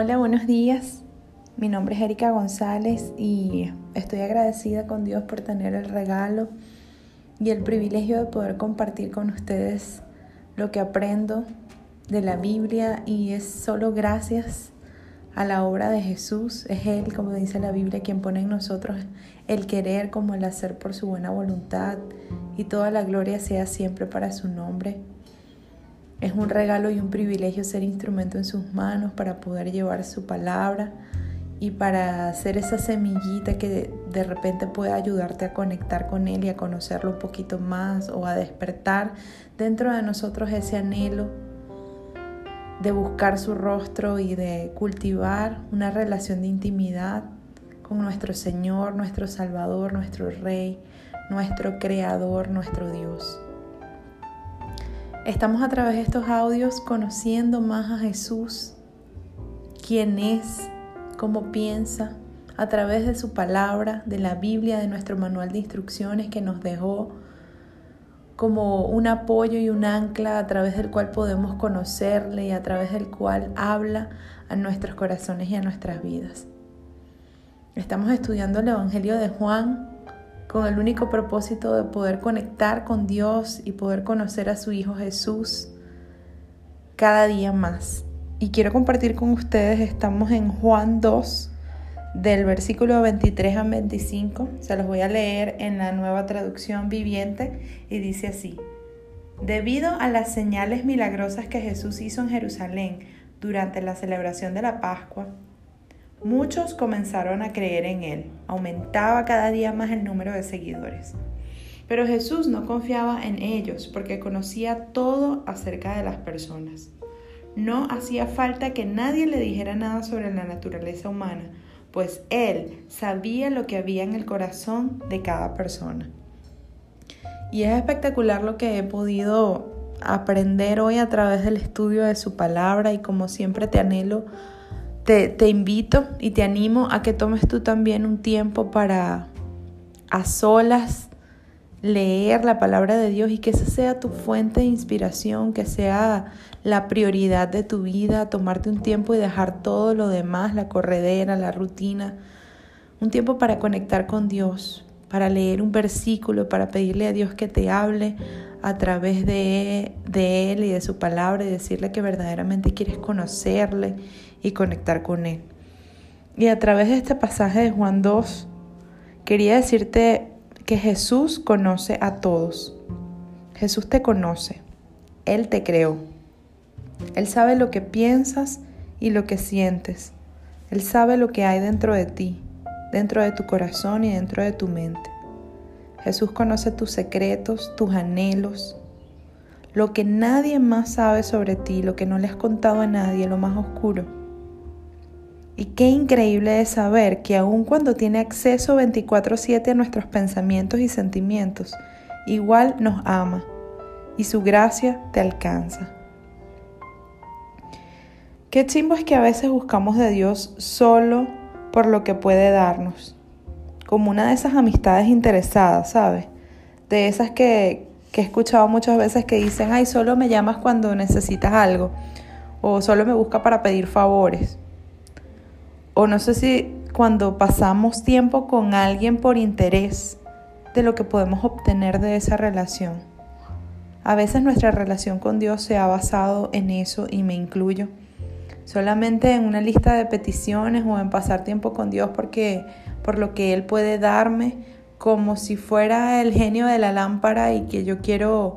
Hola, buenos días. Mi nombre es Erika González y estoy agradecida con Dios por tener el regalo y el privilegio de poder compartir con ustedes lo que aprendo de la Biblia y es solo gracias a la obra de Jesús. Es Él, como dice la Biblia, quien pone en nosotros el querer como el hacer por su buena voluntad y toda la gloria sea siempre para su nombre. Es un regalo y un privilegio ser instrumento en sus manos para poder llevar su palabra y para ser esa semillita que de repente pueda ayudarte a conectar con Él y a conocerlo un poquito más o a despertar dentro de nosotros ese anhelo de buscar su rostro y de cultivar una relación de intimidad con nuestro Señor, nuestro Salvador, nuestro Rey, nuestro Creador, nuestro Dios. Estamos a través de estos audios conociendo más a Jesús, quién es, cómo piensa, a través de su palabra, de la Biblia, de nuestro manual de instrucciones que nos dejó como un apoyo y un ancla a través del cual podemos conocerle y a través del cual habla a nuestros corazones y a nuestras vidas. Estamos estudiando el Evangelio de Juan con el único propósito de poder conectar con Dios y poder conocer a su Hijo Jesús cada día más. Y quiero compartir con ustedes, estamos en Juan 2, del versículo 23 al 25. Se los voy a leer en la nueva traducción viviente y dice así. Debido a las señales milagrosas que Jesús hizo en Jerusalén durante la celebración de la Pascua, Muchos comenzaron a creer en él. Aumentaba cada día más el número de seguidores. Pero Jesús no confiaba en ellos porque conocía todo acerca de las personas. No hacía falta que nadie le dijera nada sobre la naturaleza humana, pues él sabía lo que había en el corazón de cada persona. Y es espectacular lo que he podido aprender hoy a través del estudio de su palabra y como siempre te anhelo te, invito y te animo a que tomes tú también un tiempo para a solas leer la palabra de Dios y que esa sea tu fuente de inspiración, que sea la prioridad de tu vida, tomarte un tiempo y dejar todo lo demás, la corredera, la rutina, un tiempo para conectar con Dios, para leer un versículo, para pedirle a Dios que te hable a través de, de Él y de su palabra y decirle que verdaderamente quieres conocerle y conectar con Él. Y a través de este pasaje de Juan 2, quería decirte que Jesús conoce a todos. Jesús te conoce. Él te creó. Él sabe lo que piensas y lo que sientes. Él sabe lo que hay dentro de ti, dentro de tu corazón y dentro de tu mente. Jesús conoce tus secretos, tus anhelos, lo que nadie más sabe sobre ti, lo que no le has contado a nadie, lo más oscuro. Y qué increíble es saber que aun cuando tiene acceso 24/7 a nuestros pensamientos y sentimientos, igual nos ama y su gracia te alcanza. Qué chimbo es que a veces buscamos de Dios solo por lo que puede darnos, como una de esas amistades interesadas, ¿sabes? De esas que, que he escuchado muchas veces que dicen, ay, solo me llamas cuando necesitas algo, o solo me busca para pedir favores. O no sé si cuando pasamos tiempo con alguien por interés de lo que podemos obtener de esa relación. A veces nuestra relación con Dios se ha basado en eso y me incluyo. Solamente en una lista de peticiones o en pasar tiempo con Dios porque por lo que Él puede darme como si fuera el genio de la lámpara y que yo quiero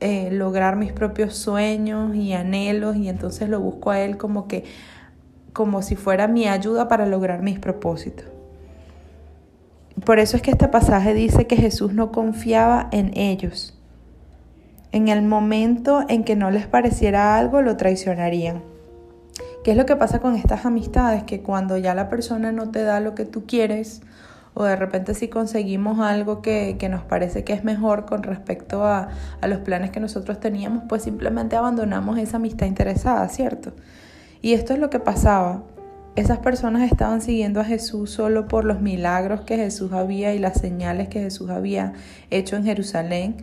eh, lograr mis propios sueños y anhelos y entonces lo busco a Él como que como si fuera mi ayuda para lograr mis propósitos. Por eso es que este pasaje dice que Jesús no confiaba en ellos. En el momento en que no les pareciera algo, lo traicionarían. ¿Qué es lo que pasa con estas amistades? Que cuando ya la persona no te da lo que tú quieres, o de repente si conseguimos algo que, nos parece que es mejor con respecto a, a los planes que nosotros teníamos, pues simplemente abandonamos esa amistad interesada, ¿cierto? Y esto es lo que pasaba. Esas personas estaban siguiendo a Jesús solo por los milagros que Jesús había y las señales que Jesús había hecho en Jerusalén.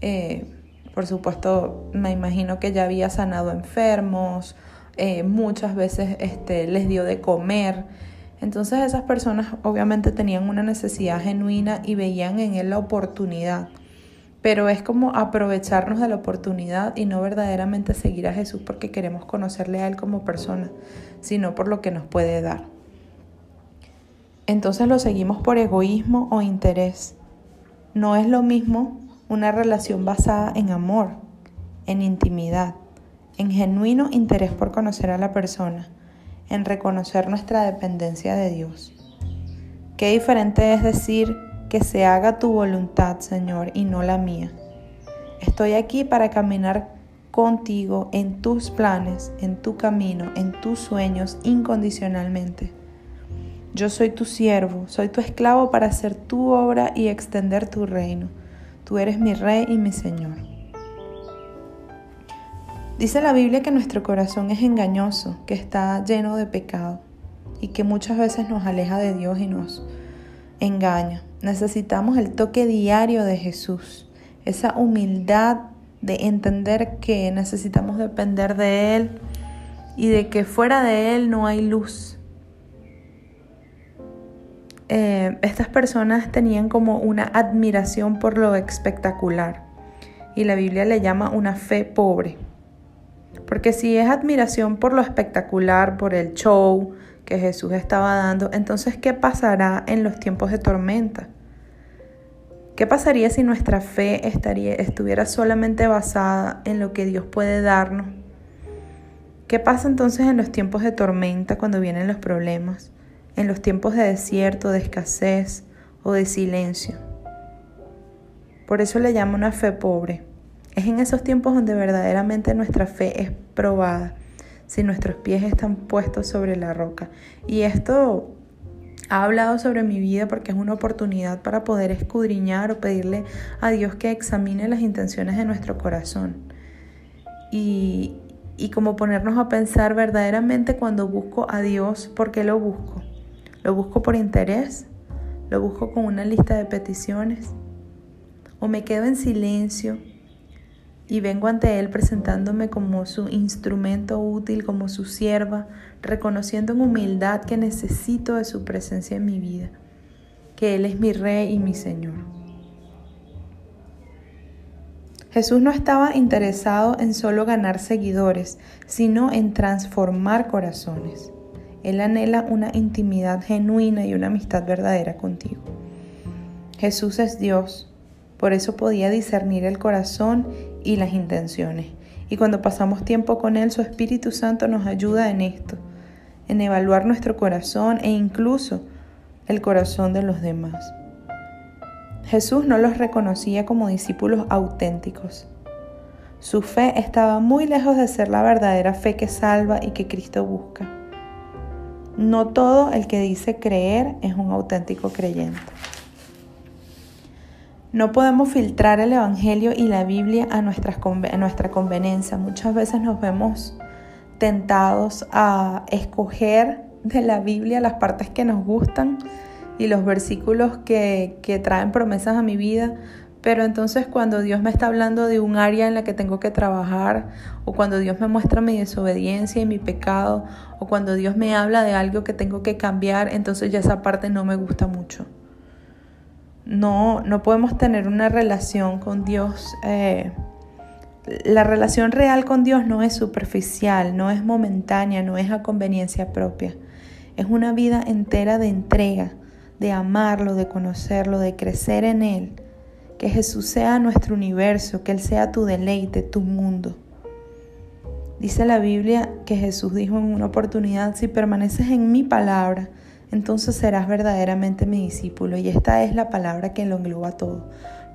Eh, por supuesto, me imagino que ya había sanado enfermos, eh, muchas veces este, les dio de comer. Entonces esas personas obviamente tenían una necesidad genuina y veían en él la oportunidad. Pero es como aprovecharnos de la oportunidad y no verdaderamente seguir a Jesús porque queremos conocerle a Él como persona, sino por lo que nos puede dar. Entonces lo seguimos por egoísmo o interés. No es lo mismo una relación basada en amor, en intimidad, en genuino interés por conocer a la persona, en reconocer nuestra dependencia de Dios. Qué diferente es decir que se haga tu voluntad, Señor, y no la mía. Estoy aquí para caminar contigo en tus planes, en tu camino, en tus sueños incondicionalmente. Yo soy tu siervo, soy tu esclavo para hacer tu obra y extender tu reino. Tú eres mi rey y mi Señor. Dice la Biblia que nuestro corazón es engañoso, que está lleno de pecado y que muchas veces nos aleja de Dios y nos engaña. Necesitamos el toque diario de Jesús, esa humildad de entender que necesitamos depender de Él y de que fuera de Él no hay luz. Eh, estas personas tenían como una admiración por lo espectacular y la Biblia le llama una fe pobre. Porque si es admiración por lo espectacular, por el show que Jesús estaba dando, entonces ¿qué pasará en los tiempos de tormenta? ¿Qué pasaría si nuestra fe estuviera solamente basada en lo que Dios puede darnos? ¿Qué pasa entonces en los tiempos de tormenta cuando vienen los problemas? En los tiempos de desierto, de escasez o de silencio. Por eso le llamo una fe pobre. Es en esos tiempos donde verdaderamente nuestra fe es probada, si nuestros pies están puestos sobre la roca. Y esto ha hablado sobre mi vida porque es una oportunidad para poder escudriñar o pedirle a Dios que examine las intenciones de nuestro corazón. Y, y como ponernos a pensar verdaderamente cuando busco a Dios, ¿por qué lo busco? ¿Lo busco por interés? ¿Lo busco con una lista de peticiones? ¿O me quedo en silencio y vengo ante Él presentándome como su instrumento útil, como su sierva, reconociendo en humildad que necesito de su presencia en mi vida, que Él es mi Rey y mi Señor. Jesús no estaba interesado en solo ganar seguidores, sino en transformar corazones. Él anhela una intimidad genuina y una amistad verdadera contigo. Jesús es Dios, por eso podía discernir el corazón y las intenciones. Y cuando pasamos tiempo con Él, su Espíritu Santo nos ayuda en esto, en evaluar nuestro corazón e incluso el corazón de los demás. Jesús no los reconocía como discípulos auténticos. Su fe estaba muy lejos de ser la verdadera fe que salva y que Cristo busca. No todo el que dice creer es un auténtico creyente. No podemos filtrar el Evangelio y la Biblia a, nuestra conveniencia. Muchas veces nos vemos tentados a escoger de la Biblia las partes que nos gustan y los versículos que, que traen promesas a mi vida, pero entonces cuando Dios me está hablando de un área en la que tengo que trabajar, o cuando Dios me muestra mi desobediencia y mi pecado, o cuando Dios me habla de algo que tengo que cambiar, entonces ya esa parte no me gusta mucho. No, no podemos tener una relación con Dios. Eh, la relación real con Dios no es superficial, no es momentánea, no es a conveniencia propia. Es una vida entera de entrega, de amarlo, de conocerlo, de crecer en Él. Que Jesús sea nuestro universo, que Él sea tu deleite, tu mundo. Dice la Biblia que Jesús dijo en una oportunidad, si permaneces en mi palabra, entonces serás verdaderamente mi discípulo. Y esta es la palabra que lo engloba todo.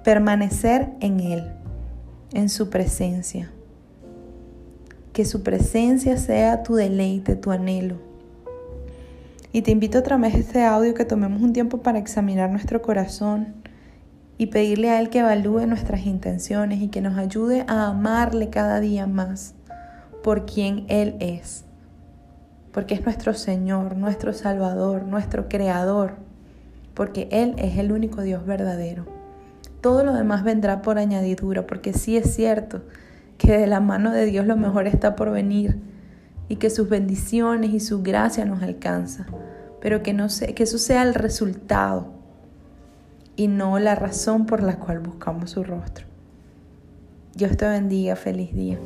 Permanecer en Él, en su presencia. Que su presencia sea tu deleite, tu anhelo. Y te invito a través de este audio que tomemos un tiempo para examinar nuestro corazón y pedirle a Él que evalúe nuestras intenciones y que nos ayude a amarle cada día más por quien Él es porque es nuestro Señor, nuestro Salvador, nuestro Creador, porque Él es el único Dios verdadero. Todo lo demás vendrá por añadidura, porque sí es cierto que de la mano de Dios lo mejor está por venir y que sus bendiciones y su gracia nos alcanza, pero que, no que eso sea el resultado y no la razón por la cual buscamos su rostro. Dios te bendiga, feliz día.